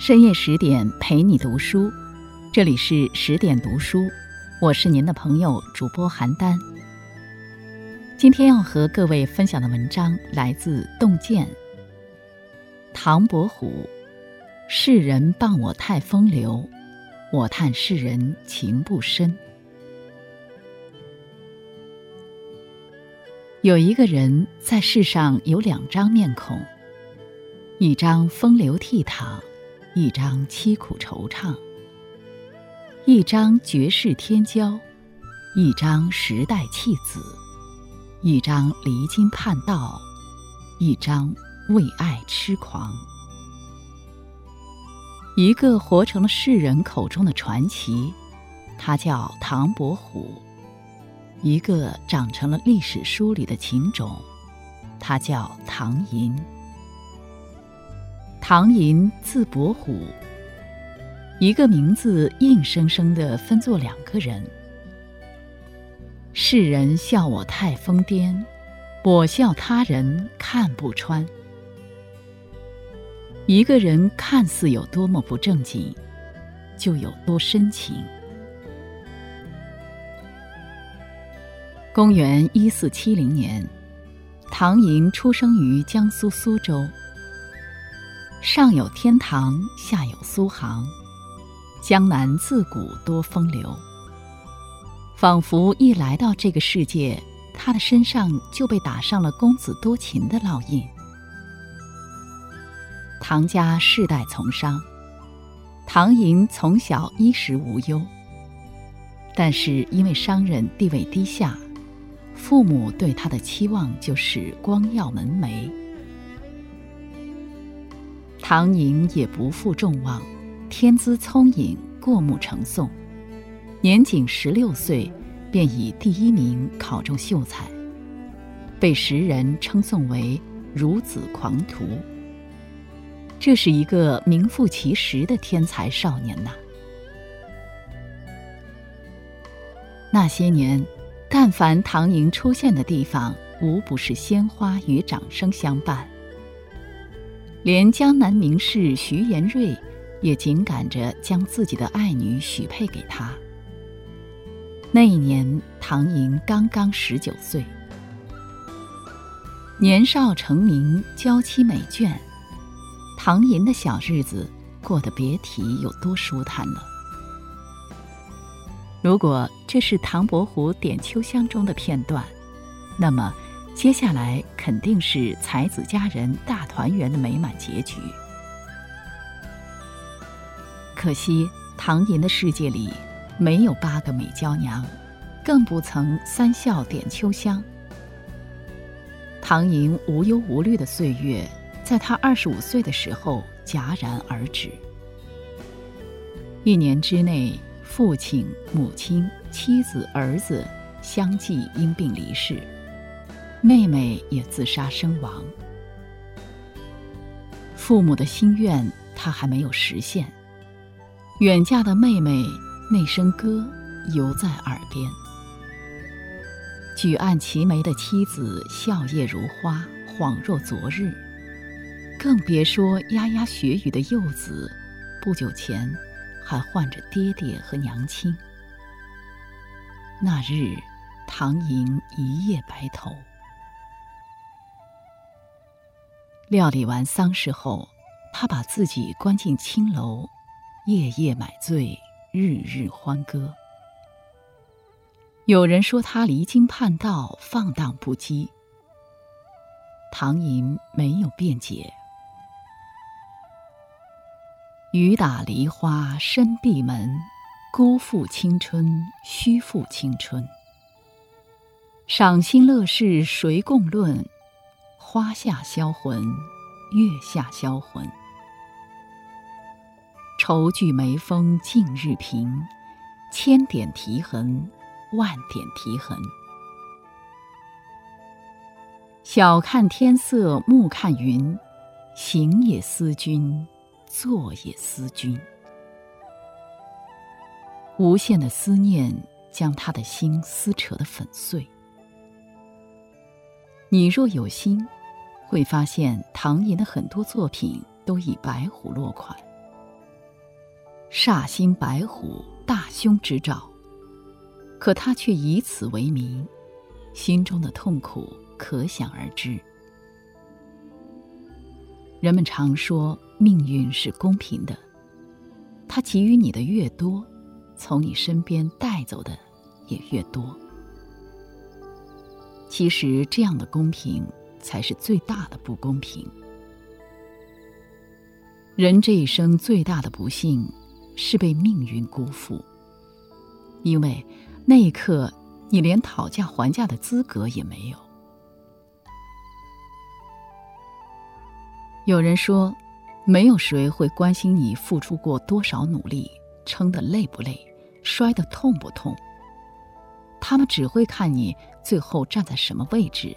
深夜十点陪你读书，这里是十点读书，我是您的朋友主播邯郸。今天要和各位分享的文章来自洞见。唐伯虎，世人谤我太风流，我叹世人情不深。有一个人在世上有两张面孔，一张风流倜傥，一张凄苦惆怅；一张绝世天骄，一张时代弃子；一张离经叛道，一张为爱痴狂。一个活成了世人口中的传奇，他叫唐伯虎。一个长成了历史书里的情种，他叫唐寅。唐寅字伯虎，一个名字硬生生的分作两个人。世人笑我太疯癫，我笑他人看不穿。一个人看似有多么不正经，就有多深情。公元一四七零年，唐寅出生于江苏苏州。上有天堂，下有苏杭，江南自古多风流。仿佛一来到这个世界，他的身上就被打上了公子多情的烙印。唐家世代从商，唐寅从小衣食无忧。但是因为商人地位低下。父母对他的期望就是光耀门楣。唐寅也不负众望，天资聪颖，过目成诵，年仅十六岁便以第一名考中秀才，被时人称颂为“孺子狂徒”。这是一个名副其实的天才少年呐！那些年。但凡唐寅出现的地方，无不是鲜花与掌声相伴。连江南名士徐延瑞，也紧赶着将自己的爱女许配给他。那一年，唐寅刚刚十九岁，年少成名，娇妻美眷，唐寅的小日子过得别提有多舒坦了。如果这是唐伯虎点秋香中的片段，那么接下来肯定是才子佳人大团圆的美满结局。可惜唐寅的世界里没有八个美娇娘，更不曾三笑点秋香。唐寅无忧无虑的岁月，在他二十五岁的时候戛然而止。一年之内。父亲、母亲、妻子、儿子相继因病离世，妹妹也自杀身亡。父母的心愿他还没有实现，远嫁的妹妹那声歌犹在耳边。举案齐眉的妻子笑靥如花，恍若昨日，更别说牙牙学语的幼子，不久前。还唤着爹爹和娘亲。那日，唐寅一夜白头。料理完丧事后，他把自己关进青楼，夜夜买醉，日日欢歌。有人说他离经叛道，放荡不羁。唐寅没有辩解。雨打梨花深闭门，辜负青春，虚负青春。赏心乐事谁共论？花下销魂，月下销魂。愁聚眉峰尽日平，千点啼痕，万点啼痕。晓看天色暮看云，行也思君。坐也思君，无限的思念将他的心撕扯得粉碎。你若有心，会发现唐寅的很多作品都以白虎落款，煞星白虎，大凶之兆。可他却以此为名，心中的痛苦可想而知。人们常说命运是公平的，他给予你的越多，从你身边带走的也越多。其实，这样的公平才是最大的不公平。人这一生最大的不幸，是被命运辜负。因为那一刻，你连讨价还价的资格也没有。有人说，没有谁会关心你付出过多少努力，撑得累不累，摔得痛不痛。他们只会看你最后站在什么位置，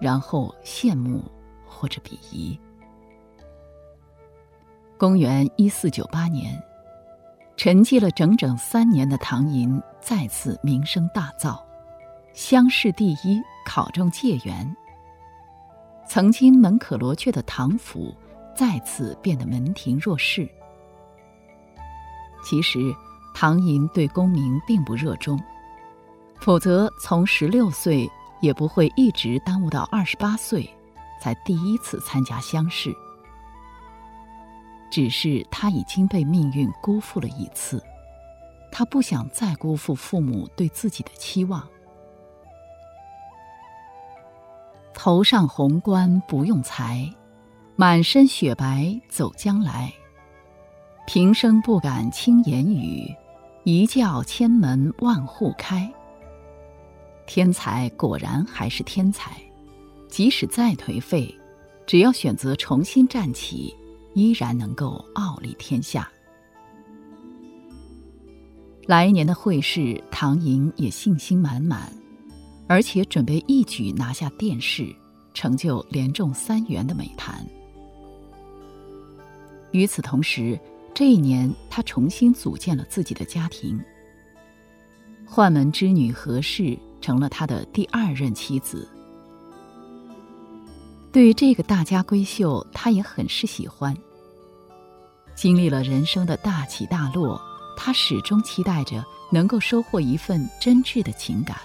然后羡慕或者鄙夷。公元一四九八年，沉寂了整整三年的唐寅再次名声大噪，乡试第一，考中解元。曾经门可罗雀的唐府再次变得门庭若市。其实，唐寅对功名并不热衷。否则，从十六岁也不会一直耽误到二十八岁，才第一次参加乡试。只是他已经被命运辜负了一次，他不想再辜负父母对自己的期望。头上红冠不用裁，满身雪白走将来。平生不敢轻言语，一叫千门万户开。天才果然还是天才，即使再颓废，只要选择重新站起，依然能够傲立天下。来年的会试，唐寅也信心满满，而且准备一举拿下殿试，成就连中三元的美谈。与此同时，这一年他重新组建了自己的家庭，宦门之女何氏。成了他的第二任妻子。对于这个大家闺秀，他也很是喜欢。经历了人生的大起大落，他始终期待着能够收获一份真挚的情感。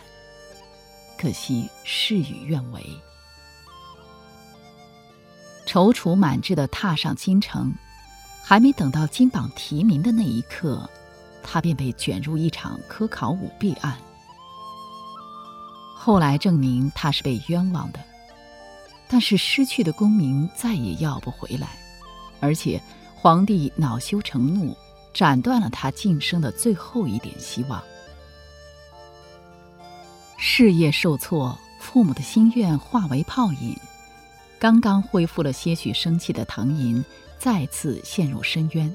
可惜事与愿违。踌躇满志的踏上京城，还没等到金榜题名的那一刻，他便被卷入一场科考舞弊案。后来证明他是被冤枉的，但是失去的功名再也要不回来，而且皇帝恼羞成怒，斩断了他晋升的最后一点希望。事业受挫，父母的心愿化为泡影，刚刚恢复了些许生气的唐寅再次陷入深渊。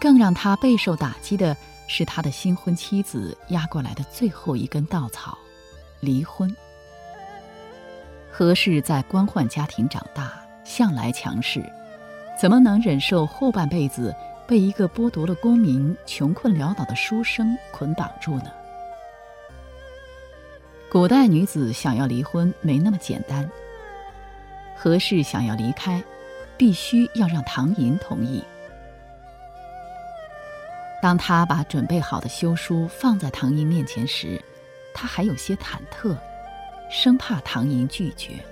更让他备受打击的。是他的新婚妻子压过来的最后一根稻草，离婚。何氏在官宦家庭长大，向来强势，怎么能忍受后半辈子被一个剥夺了功名、穷困潦倒的书生捆绑住呢？古代女子想要离婚没那么简单。何氏想要离开，必须要让唐寅同意。当他把准备好的休书放在唐寅面前时，他还有些忐忑，生怕唐寅拒绝。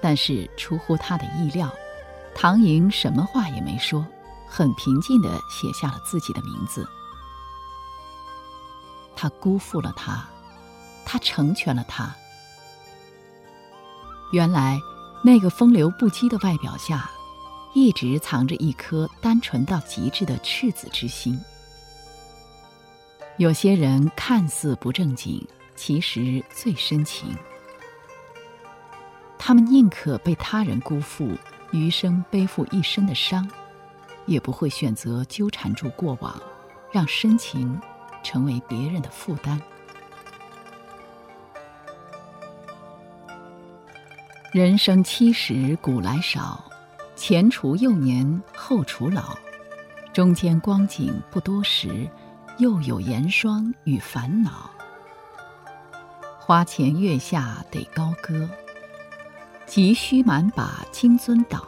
但是出乎他的意料，唐寅什么话也没说，很平静地写下了自己的名字。他辜负了他，他成全了他。原来，那个风流不羁的外表下。一直藏着一颗单纯到极致的赤子之心。有些人看似不正经，其实最深情。他们宁可被他人辜负，余生背负一身的伤，也不会选择纠缠住过往，让深情成为别人的负担。人生七十古来少。前除幼年，后除老，中间光景不多时，又有严霜与烦恼。花前月下得高歌，急需满把金樽倒。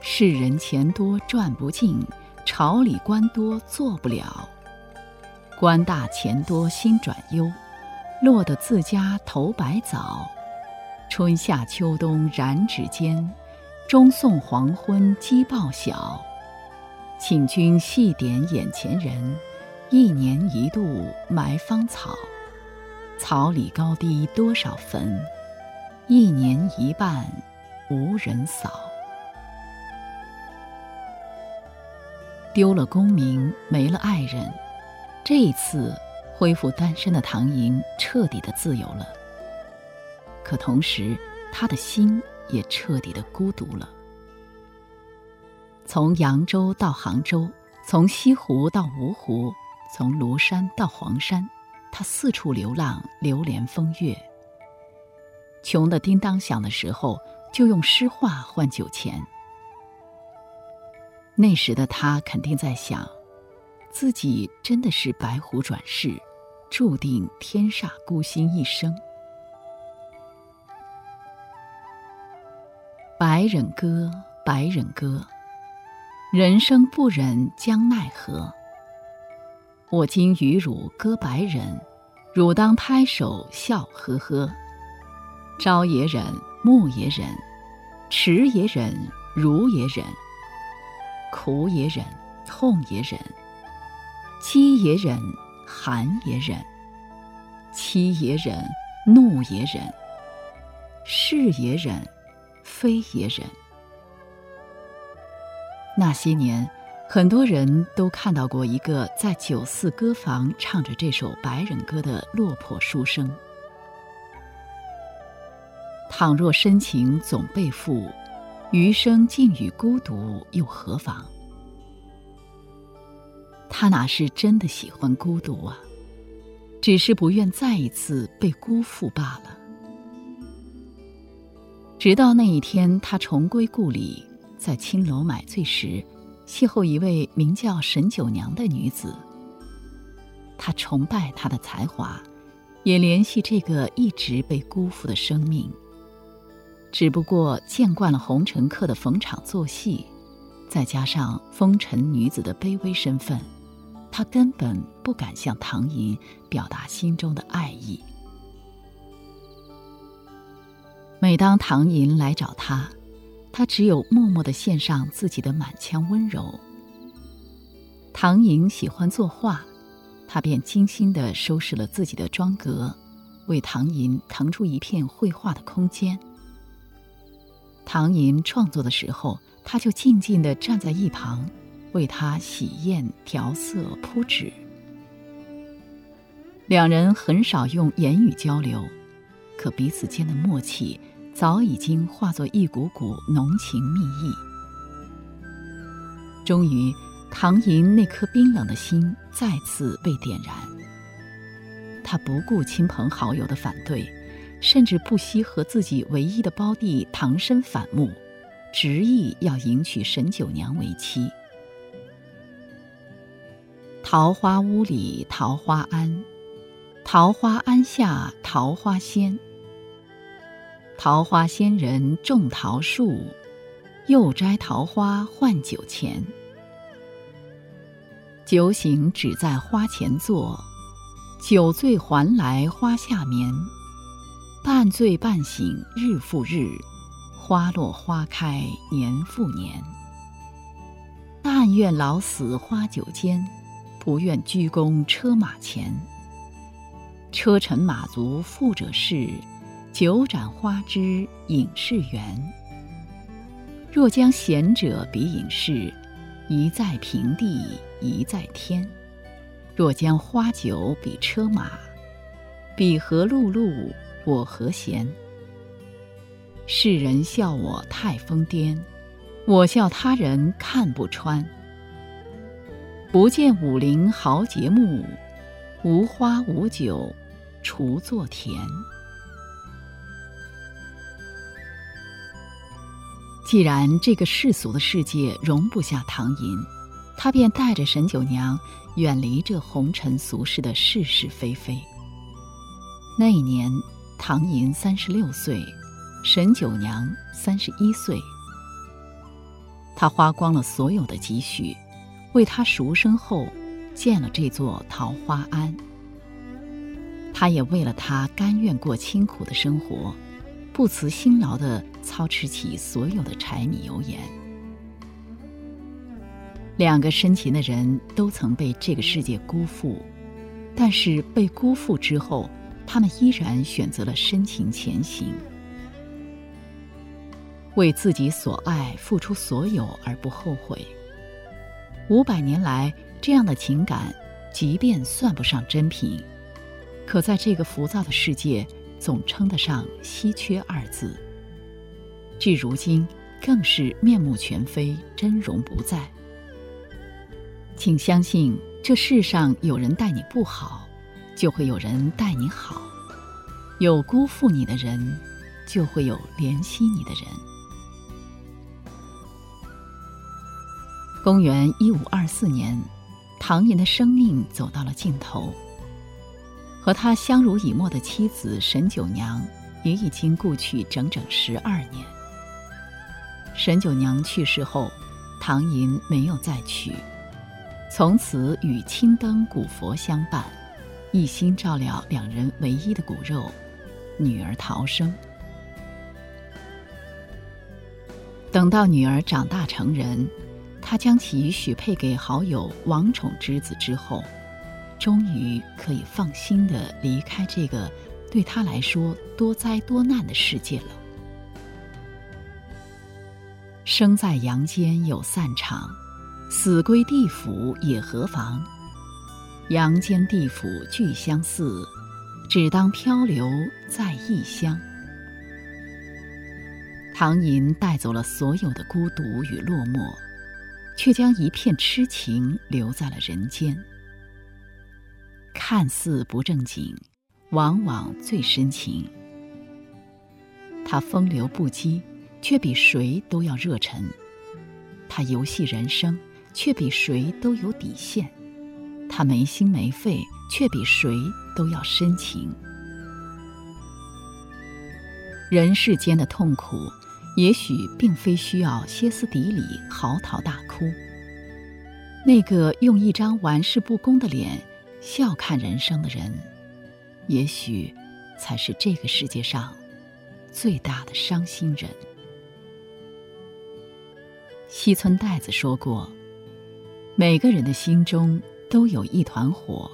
世人钱多赚不尽，朝里官多做不了。官大钱多心转忧，落得自家头白早。春夏秋冬染指间，终送黄昏鸡报晓。请君细点眼前人，一年一度埋芳草。草里高低多少坟，一年一半无人扫。丢了功名，没了爱人，这一次恢复单身的唐寅彻底的自由了。可同时，他的心也彻底的孤独了。从扬州到杭州，从西湖到芜湖，从庐山到黄山，他四处流浪，流连风月。穷的叮当响的时候，就用诗画换酒钱。那时的他肯定在想，自己真的是白狐转世，注定天煞孤星一生。白忍歌，白忍歌，人生不忍将奈何？我今与汝歌白忍，汝当拍手笑呵呵。朝也忍，暮也忍，迟也忍，如也忍。苦也忍，痛也忍，饥也忍，寒也忍，妻也忍，怒也忍，是也忍，非也忍。那些年，很多人都看到过一个在酒肆歌房唱着这首白忍歌的落魄书生。倘若深情总被负。余生尽与孤独又何妨？他哪是真的喜欢孤独啊，只是不愿再一次被辜负罢了。直到那一天，他重归故里，在青楼买醉时，邂逅一位名叫沈九娘的女子。他崇拜她的才华，也怜惜这个一直被辜负的生命。只不过见惯了红尘客的逢场作戏，再加上风尘女子的卑微身份，他根本不敢向唐寅表达心中的爱意。每当唐寅来找他，他只有默默的献上自己的满腔温柔。唐寅喜欢作画，他便精心的收拾了自己的妆阁，为唐寅腾出一片绘画的空间。唐寅创作的时候，他就静静地站在一旁，为他洗砚、调色、铺纸。两人很少用言语交流，可彼此间的默契早已经化作一股股浓情蜜意。终于，唐寅那颗冰冷的心再次被点燃。他不顾亲朋好友的反对。甚至不惜和自己唯一的胞弟唐生反目，执意要迎娶沈九娘为妻。桃花坞里桃花庵，桃花庵下桃花仙。桃花仙人种桃树，又摘桃花换酒钱。酒醒只在花前坐，酒醉还来花下眠。半醉半醒日复日，花落花开年复年。但愿老死花酒间，不愿鞠躬车马前。车尘马足富者事，酒盏花枝影是缘。若将贤者比隐士，一在平地一在天；若将花酒比车马，比何碌碌。我何闲？世人笑我太疯癫，我笑他人看不穿。不见武陵豪杰墓，无花无酒锄作田。既然这个世俗的世界容不下唐寅，他便带着沈九娘远离这红尘俗世的是是非非。那一年。唐寅三十六岁，沈九娘三十一岁。他花光了所有的积蓄，为他赎身后建了这座桃花庵。他也为了他甘愿过清苦的生活，不辞辛劳地操持起所有的柴米油盐。两个深情的人都曾被这个世界辜负，但是被辜负之后，他们依然选择了深情前行。为自己所爱付出所有而不后悔。五百年来，这样的情感，即便算不上珍品，可在这个浮躁的世界，总称得上稀缺二字。至如今，更是面目全非，真容不在。请相信，这世上有人待你不好，就会有人待你好；有辜负你的人，就会有怜惜你的人。公元一五二四年，唐寅的生命走到了尽头。和他相濡以沫的妻子沈九娘也已经故去整整十二年。沈九娘去世后，唐寅没有再娶，从此与青灯古佛相伴，一心照料两人唯一的骨肉——女儿陶生。等到女儿长大成人。他将其许配给好友王宠之子之后，终于可以放心的离开这个对他来说多灾多难的世界了。生在阳间有散场，死归地府也何妨？阳间地府俱相似，只当漂流在异乡。唐寅带走了所有的孤独与落寞。却将一片痴情留在了人间。看似不正经，往往最深情。他风流不羁，却比谁都要热忱；他游戏人生，却比谁都有底线；他没心没肺，却比谁都要深情。人世间的痛苦。也许并非需要歇斯底里、嚎啕大哭。那个用一张玩世不恭的脸笑看人生的人，也许才是这个世界上最大的伤心人。西村代子说过：“每个人的心中都有一团火，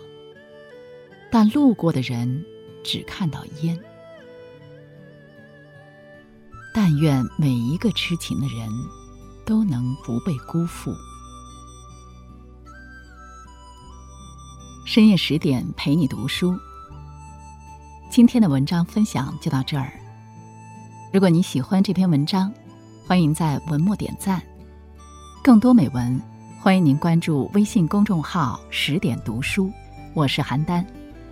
但路过的人只看到烟。”但愿每一个痴情的人，都能不被辜负。深夜十点陪你读书。今天的文章分享就到这儿。如果你喜欢这篇文章，欢迎在文末点赞。更多美文，欢迎您关注微信公众号“十点读书”。我是邯郸。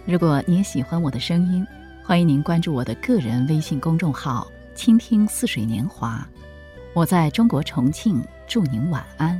如果你也喜欢我的声音，欢迎您关注我的个人微信公众号。倾听似水年华，我在中国重庆，祝您晚安。